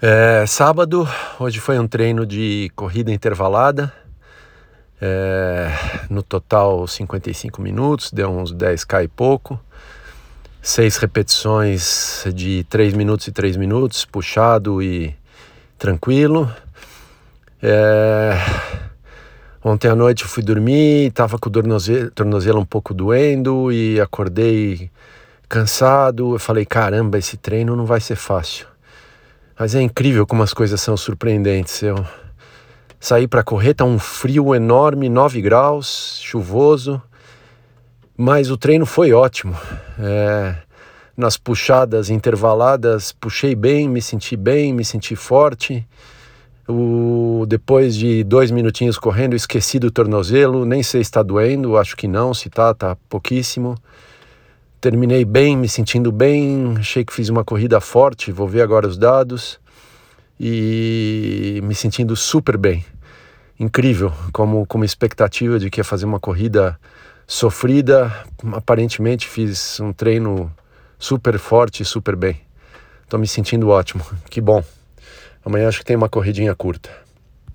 É, sábado, hoje foi um treino de corrida intervalada. É, no total 55 minutos, deu uns 10k e pouco. Seis repetições de 3 minutos e 3 minutos, puxado e tranquilo. É, ontem à noite eu fui dormir, estava com o tornozelo, tornozelo um pouco doendo e acordei cansado. Eu falei: caramba, esse treino não vai ser fácil. Mas é incrível como as coisas são surpreendentes. Eu saí para correr, tá um frio enorme, 9 graus, chuvoso, mas o treino foi ótimo. É, nas puxadas intervaladas, puxei bem, me senti bem, me senti forte. O, depois de dois minutinhos correndo, esqueci do tornozelo, nem sei se está doendo, acho que não, se tá, tá pouquíssimo. Terminei bem, me sentindo bem, achei que fiz uma corrida forte, vou ver agora os dados. E me sentindo super bem. Incrível, como, como expectativa de que ia fazer uma corrida sofrida. Aparentemente fiz um treino super forte super bem. Estou me sentindo ótimo. Que bom. Amanhã acho que tem uma corridinha curta.